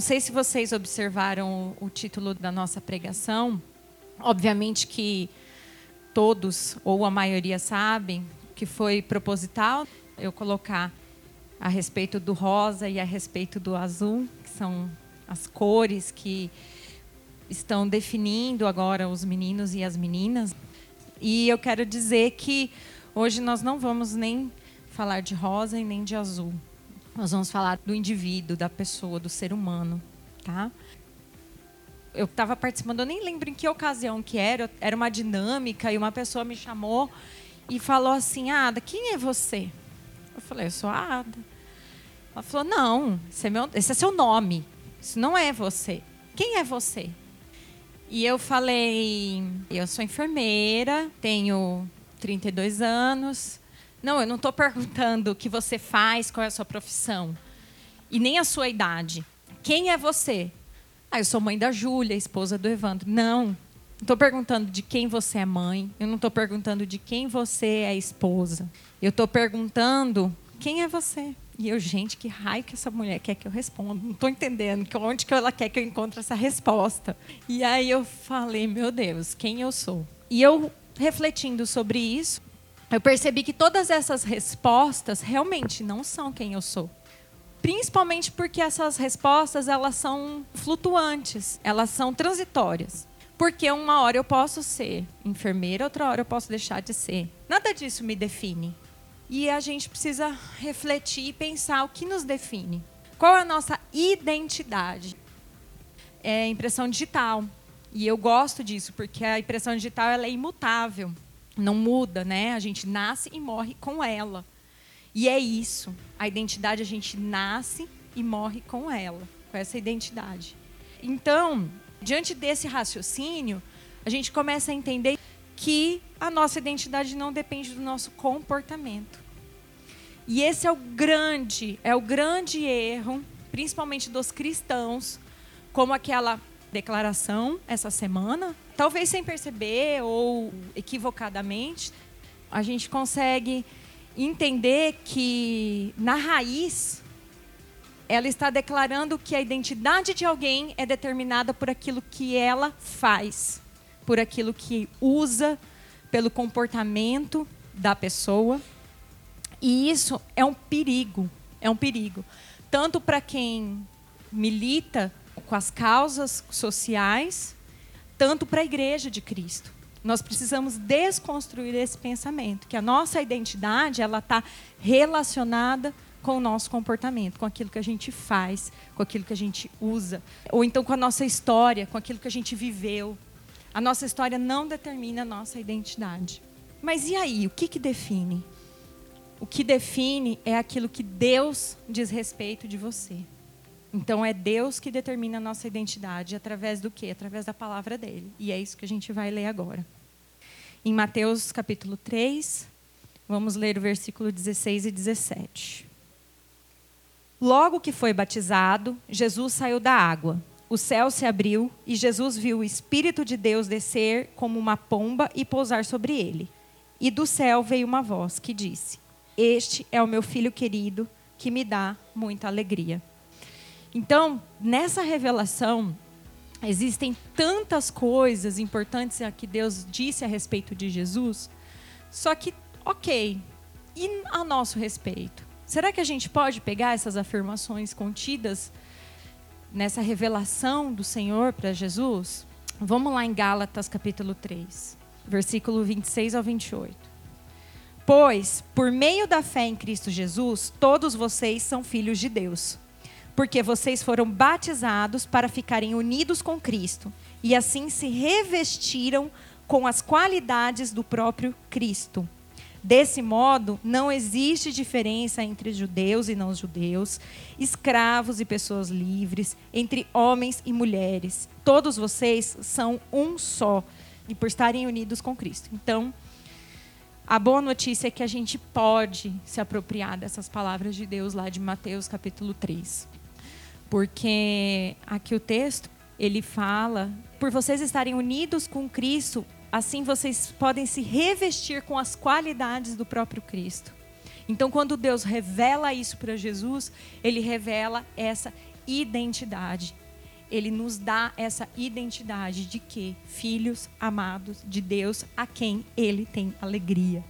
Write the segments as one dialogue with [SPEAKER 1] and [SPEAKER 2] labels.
[SPEAKER 1] não sei se vocês observaram o, título da nossa pregação. Obviamente que todos ou a maioria sabem que foi proposital eu colocar a respeito do rosa e a respeito do azul, que são as cores que estão definindo agora os meninos e as meninas. E eu quero dizer que hoje nós não vamos nem falar de rosa e nem de azul. Nós vamos falar do indivíduo, da pessoa, do ser humano, tá? Eu estava participando, eu nem lembro em que ocasião que era, era uma dinâmica e uma pessoa me chamou e falou assim: "Ada, quem é você?" Eu falei: "Eu sou a Ada." Ela falou: "Não, esse é, meu, esse é seu nome. Isso não é você. Quem é você?" E eu falei: "Eu sou enfermeira, tenho 32 anos, não, eu não estou perguntando o que você faz, qual é a sua profissão. E nem a sua idade. Quem é você? Ah, eu sou mãe da Júlia, esposa do Evandro. Não. Não estou perguntando de quem você é mãe. Eu não estou perguntando de quem você é esposa. Eu estou perguntando quem é você. E eu, gente, que raio que essa mulher quer que eu responda? Não estou entendendo onde que ela quer que eu encontre essa resposta. E aí eu falei, meu Deus, quem eu sou? E eu refletindo sobre isso, eu percebi que todas essas respostas realmente não são quem eu sou. Principalmente porque essas respostas elas são flutuantes, elas são transitórias. Porque uma hora eu posso ser enfermeira, outra hora eu posso deixar de ser. Nada disso me define. E a gente precisa refletir e pensar o que nos define. Qual é a nossa identidade? É impressão digital. E eu gosto disso, porque a impressão digital ela é imutável não muda, né? A gente nasce e morre com ela. E é isso. A identidade a gente nasce e morre com ela, com essa identidade. Então, diante desse raciocínio, a gente começa a entender que a nossa identidade não depende do nosso comportamento. E esse é o grande, é o grande erro, principalmente dos cristãos, como aquela declaração essa semana, talvez sem perceber ou equivocadamente, a gente consegue entender que na raiz ela está declarando que a identidade de alguém é determinada por aquilo que ela faz, por aquilo que usa, pelo comportamento da pessoa. E isso é um perigo, é um perigo, tanto para quem milita com as causas sociais, tanto para a igreja de Cristo. Nós precisamos desconstruir esse pensamento, que a nossa identidade ela está relacionada com o nosso comportamento, com aquilo que a gente faz, com aquilo que a gente usa, ou então com a nossa história, com aquilo que a gente viveu. A nossa história não determina a nossa identidade. Mas e aí, o que, que define? O que define é aquilo que Deus diz respeito de você. Então é Deus que determina a nossa identidade através do quê? Através da palavra dele. E é isso que a gente vai ler agora. Em Mateus capítulo 3, vamos ler o versículo 16 e 17. Logo que foi batizado, Jesus saiu da água. O céu se abriu e Jesus viu o Espírito de Deus descer como uma pomba e pousar sobre ele. E do céu veio uma voz que disse: Este é o meu filho querido, que me dá muita alegria. Então, nessa revelação, existem tantas coisas importantes que Deus disse a respeito de Jesus, só que, ok, e a nosso respeito? Será que a gente pode pegar essas afirmações contidas nessa revelação do Senhor para Jesus? Vamos lá em Gálatas capítulo 3, versículo 26 ao 28. Pois, por meio da fé em Cristo Jesus, todos vocês são filhos de Deus porque vocês foram batizados para ficarem unidos com Cristo e assim se revestiram com as qualidades do próprio Cristo. Desse modo, não existe diferença entre judeus e não judeus, escravos e pessoas livres, entre homens e mulheres. Todos vocês são um só, e por estarem unidos com Cristo. Então, a boa notícia é que a gente pode se apropriar dessas palavras de Deus lá de Mateus capítulo 3 porque aqui o texto ele fala, por vocês estarem unidos com Cristo, assim vocês podem se revestir com as qualidades do próprio Cristo. Então, quando Deus revela isso para Jesus, ele revela essa identidade. Ele nos dá essa identidade de que filhos amados de Deus a quem ele tem alegria.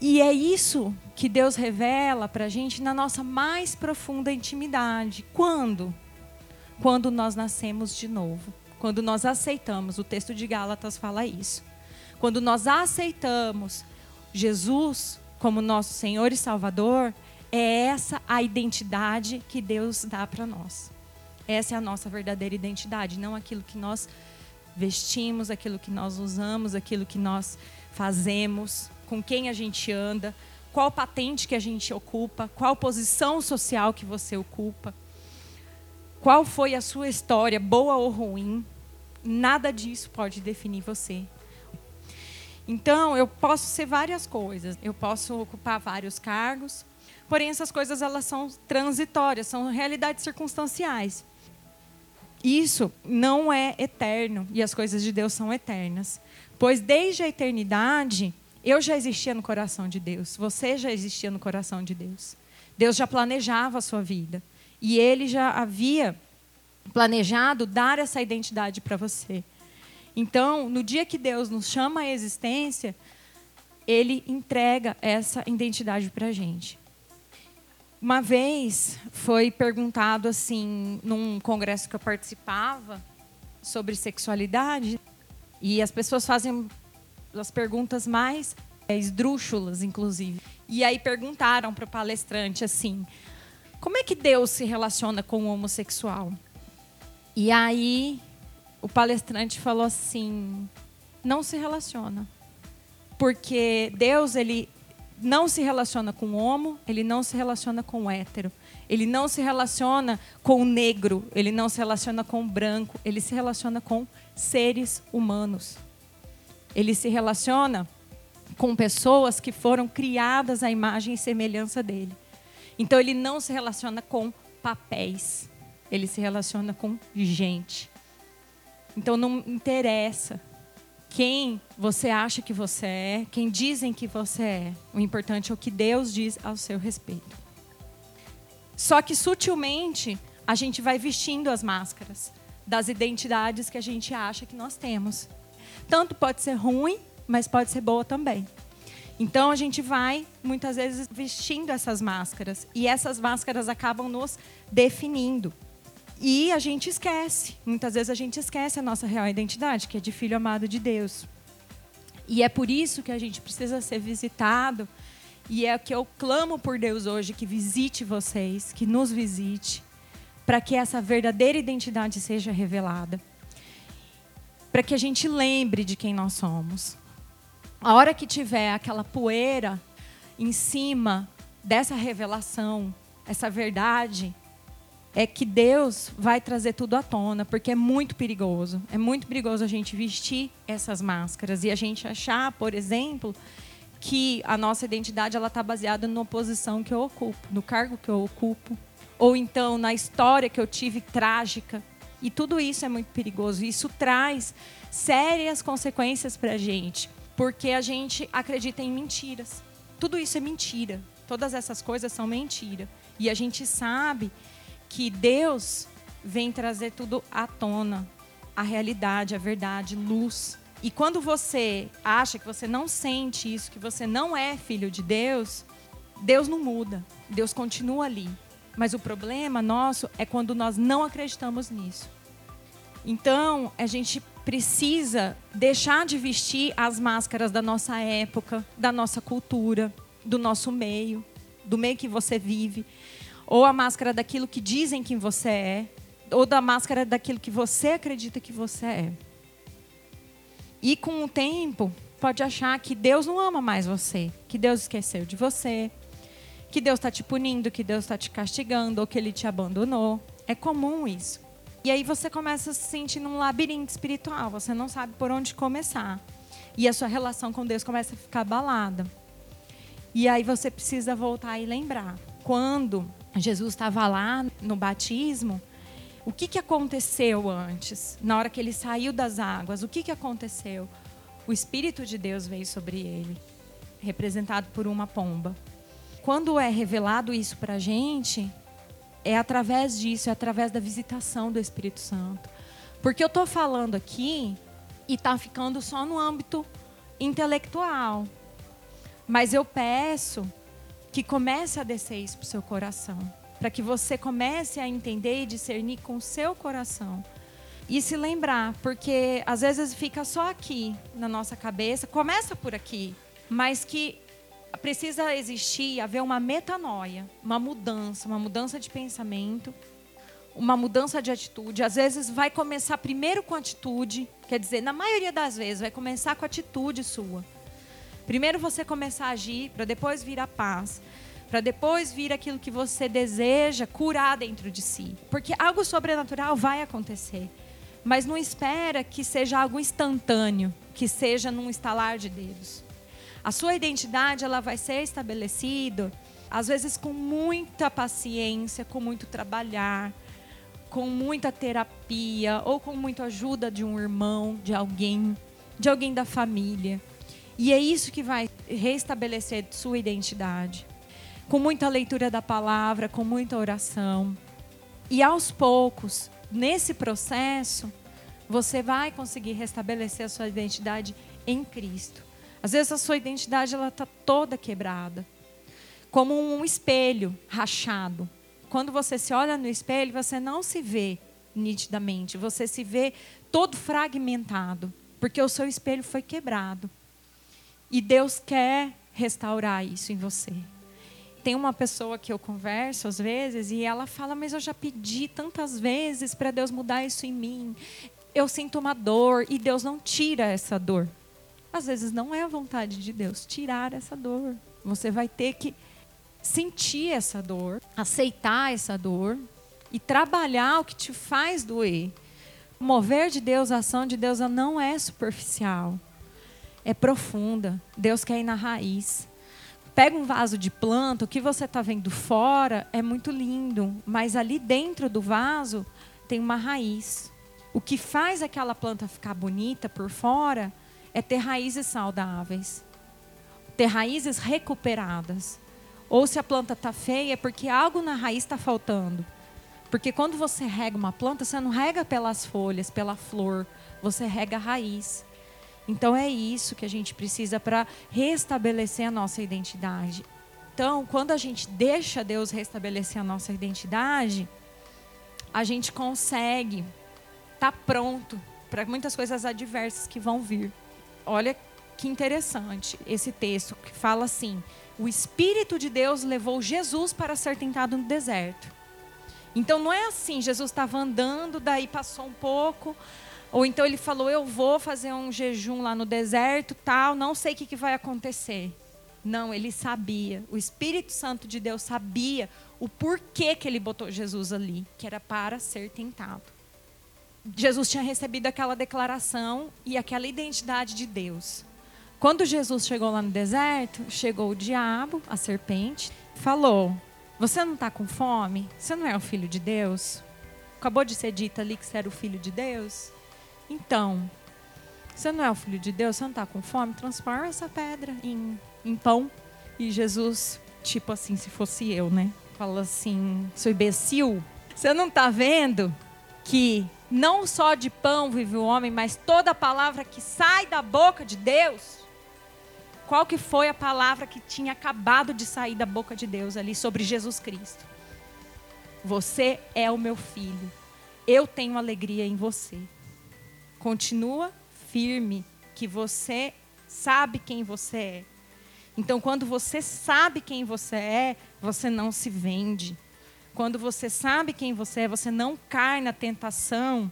[SPEAKER 1] E é isso que Deus revela para a gente na nossa mais profunda intimidade. Quando? Quando nós nascemos de novo. Quando nós aceitamos. O texto de Gálatas fala isso. Quando nós aceitamos Jesus como nosso Senhor e Salvador, é essa a identidade que Deus dá para nós. Essa é a nossa verdadeira identidade, não aquilo que nós vestimos, aquilo que nós usamos, aquilo que nós fazemos, com quem a gente anda, qual patente que a gente ocupa, qual posição social que você ocupa, qual foi a sua história, boa ou ruim. Nada disso pode definir você. Então, eu posso ser várias coisas. Eu posso ocupar vários cargos, porém essas coisas elas são transitórias, são realidades circunstanciais. Isso não é eterno e as coisas de Deus são eternas. Pois desde a eternidade, eu já existia no coração de Deus, você já existia no coração de Deus. Deus já planejava a sua vida. E ele já havia planejado dar essa identidade para você. Então, no dia que Deus nos chama à existência, ele entrega essa identidade para a gente. Uma vez foi perguntado assim, num congresso que eu participava, sobre sexualidade, e as pessoas fazem as perguntas mais esdrúxulas, inclusive. E aí perguntaram para o palestrante assim: como é que Deus se relaciona com o homossexual? E aí o palestrante falou assim: não se relaciona. Porque Deus, ele não se relaciona com o homo, ele não se relaciona com o hétero. Ele não se relaciona com o negro, ele não se relaciona com o branco, ele se relaciona com seres humanos. Ele se relaciona com pessoas que foram criadas à imagem e semelhança dele. Então ele não se relaciona com papéis, ele se relaciona com gente. Então não interessa quem você acha que você é, quem dizem que você é. O importante é o que Deus diz ao seu respeito. Só que sutilmente a gente vai vestindo as máscaras das identidades que a gente acha que nós temos. Tanto pode ser ruim, mas pode ser boa também. Então a gente vai muitas vezes vestindo essas máscaras e essas máscaras acabam nos definindo. E a gente esquece, muitas vezes a gente esquece a nossa real identidade, que é de filho amado de Deus. E é por isso que a gente precisa ser visitado. E é que eu clamo por Deus hoje, que visite vocês, que nos visite, para que essa verdadeira identidade seja revelada para que a gente lembre de quem nós somos. A hora que tiver aquela poeira em cima dessa revelação, essa verdade, é que Deus vai trazer tudo à tona, porque é muito perigoso. É muito perigoso a gente vestir essas máscaras e a gente achar, por exemplo, que a nossa identidade ela está baseada na posição que eu ocupo, no cargo que eu ocupo, ou então na história que eu tive trágica e tudo isso é muito perigoso. Isso traz sérias consequências para a gente, porque a gente acredita em mentiras. Tudo isso é mentira. Todas essas coisas são mentira. E a gente sabe que Deus vem trazer tudo à tona, a realidade, a verdade, luz. E quando você acha que você não sente isso, que você não é filho de Deus, Deus não muda. Deus continua ali. Mas o problema nosso é quando nós não acreditamos nisso. Então, a gente precisa deixar de vestir as máscaras da nossa época, da nossa cultura, do nosso meio, do meio que você vive, ou a máscara daquilo que dizem que você é, ou da máscara daquilo que você acredita que você é. E com o tempo, pode achar que Deus não ama mais você, que Deus esqueceu de você, que Deus está te punindo, que Deus está te castigando ou que Ele te abandonou. É comum isso. E aí você começa a se sentir num labirinto espiritual, você não sabe por onde começar. E a sua relação com Deus começa a ficar abalada. E aí você precisa voltar e lembrar. Quando Jesus estava lá no batismo, o que, que aconteceu antes? Na hora que ele saiu das águas, o que, que aconteceu? O Espírito de Deus veio sobre ele, representado por uma pomba quando é revelado isso para a gente, é através disso, é através da visitação do Espírito Santo. Porque eu estou falando aqui e está ficando só no âmbito intelectual. Mas eu peço que comece a descer isso para o seu coração. Para que você comece a entender e discernir com o seu coração. E se lembrar, porque às vezes fica só aqui na nossa cabeça, começa por aqui, mas que precisa existir, haver uma metanoia, uma mudança, uma mudança de pensamento, uma mudança de atitude. Às vezes vai começar primeiro com atitude, quer dizer, na maioria das vezes vai começar com atitude sua. Primeiro você começar a agir, para depois vir a paz, para depois vir aquilo que você deseja curar dentro de si. Porque algo sobrenatural vai acontecer. Mas não espera que seja algo instantâneo, que seja num estalar de dedos. A sua identidade ela vai ser estabelecida, às vezes com muita paciência, com muito trabalhar, com muita terapia ou com muita ajuda de um irmão, de alguém, de alguém da família. E é isso que vai restabelecer sua identidade. Com muita leitura da palavra, com muita oração. E aos poucos, nesse processo, você vai conseguir restabelecer a sua identidade em Cristo. Às vezes a sua identidade ela está toda quebrada, como um espelho rachado. Quando você se olha no espelho, você não se vê nitidamente, você se vê todo fragmentado, porque o seu espelho foi quebrado. E Deus quer restaurar isso em você. Tem uma pessoa que eu converso às vezes e ela fala: Mas eu já pedi tantas vezes para Deus mudar isso em mim. Eu sinto uma dor e Deus não tira essa dor. Às vezes não é a vontade de Deus tirar essa dor. Você vai ter que sentir essa dor, aceitar essa dor e trabalhar o que te faz doer. Mover de Deus, a ação de Deus, não é superficial, é profunda. Deus quer ir na raiz. Pega um vaso de planta, o que você está vendo fora é muito lindo, mas ali dentro do vaso tem uma raiz. O que faz aquela planta ficar bonita por fora é ter raízes saudáveis, ter raízes recuperadas. Ou se a planta está feia, é porque algo na raiz está faltando. Porque quando você rega uma planta, você não rega pelas folhas, pela flor, você rega a raiz. Então é isso que a gente precisa para restabelecer a nossa identidade. Então, quando a gente deixa Deus restabelecer a nossa identidade, a gente consegue estar tá pronto para muitas coisas adversas que vão vir. Olha que interessante esse texto que fala assim: o Espírito de Deus levou Jesus para ser tentado no deserto. Então não é assim, Jesus estava andando, daí passou um pouco, ou então ele falou, eu vou fazer um jejum lá no deserto, tal, não sei o que, que vai acontecer. Não, ele sabia, o Espírito Santo de Deus sabia o porquê que ele botou Jesus ali, que era para ser tentado. Jesus tinha recebido aquela declaração e aquela identidade de Deus. Quando Jesus chegou lá no deserto, chegou o diabo, a serpente, falou: Você não está com fome? Você não é o filho de Deus? Acabou de ser dito ali que você era o filho de Deus? Então, você não é o filho de Deus? Você não está com fome? Transforma essa pedra em, em pão. E Jesus, tipo assim, se fosse eu, né? Fala assim: Sou imbecil. Você não está vendo que não só de pão vive o homem, mas toda palavra que sai da boca de Deus qual que foi a palavra que tinha acabado de sair da boca de Deus ali sobre Jesus Cristo. Você é o meu filho. Eu tenho alegria em você. Continua firme que você sabe quem você é. Então, quando você sabe quem você é, você não se vende. Quando você sabe quem você é, você não cai na tentação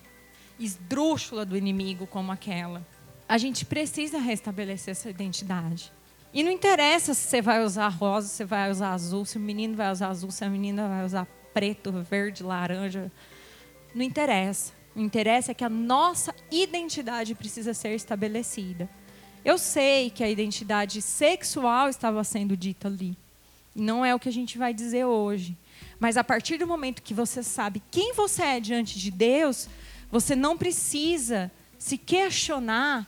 [SPEAKER 1] esdrúxula do inimigo como aquela a gente precisa restabelecer essa identidade. E não interessa se você vai usar rosa, se você vai usar azul, se o menino vai usar azul, se a menina vai usar preto, verde, laranja. Não interessa. O interessa é que a nossa identidade precisa ser estabelecida. Eu sei que a identidade sexual estava sendo dita ali. Não é o que a gente vai dizer hoje. Mas a partir do momento que você sabe quem você é diante de Deus, você não precisa se questionar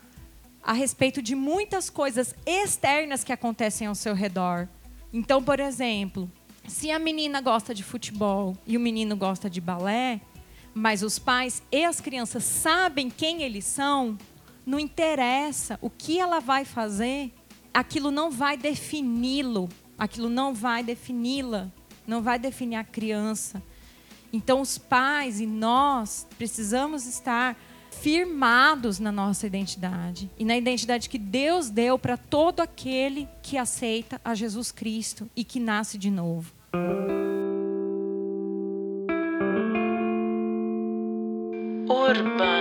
[SPEAKER 1] a respeito de muitas coisas externas que acontecem ao seu redor. Então, por exemplo, Se a menina gosta de futebol e o menino gosta de balé, mas os pais e as crianças sabem quem eles são, não interessa o que ela vai fazer, aquilo não vai defini-lo, aquilo não vai defini-la, não vai definir a criança. Então, os pais e nós precisamos estar firmados na nossa identidade e na identidade que Deus deu para todo aquele que aceita a Jesus Cristo e que nasce de novo.
[SPEAKER 2] Urbana.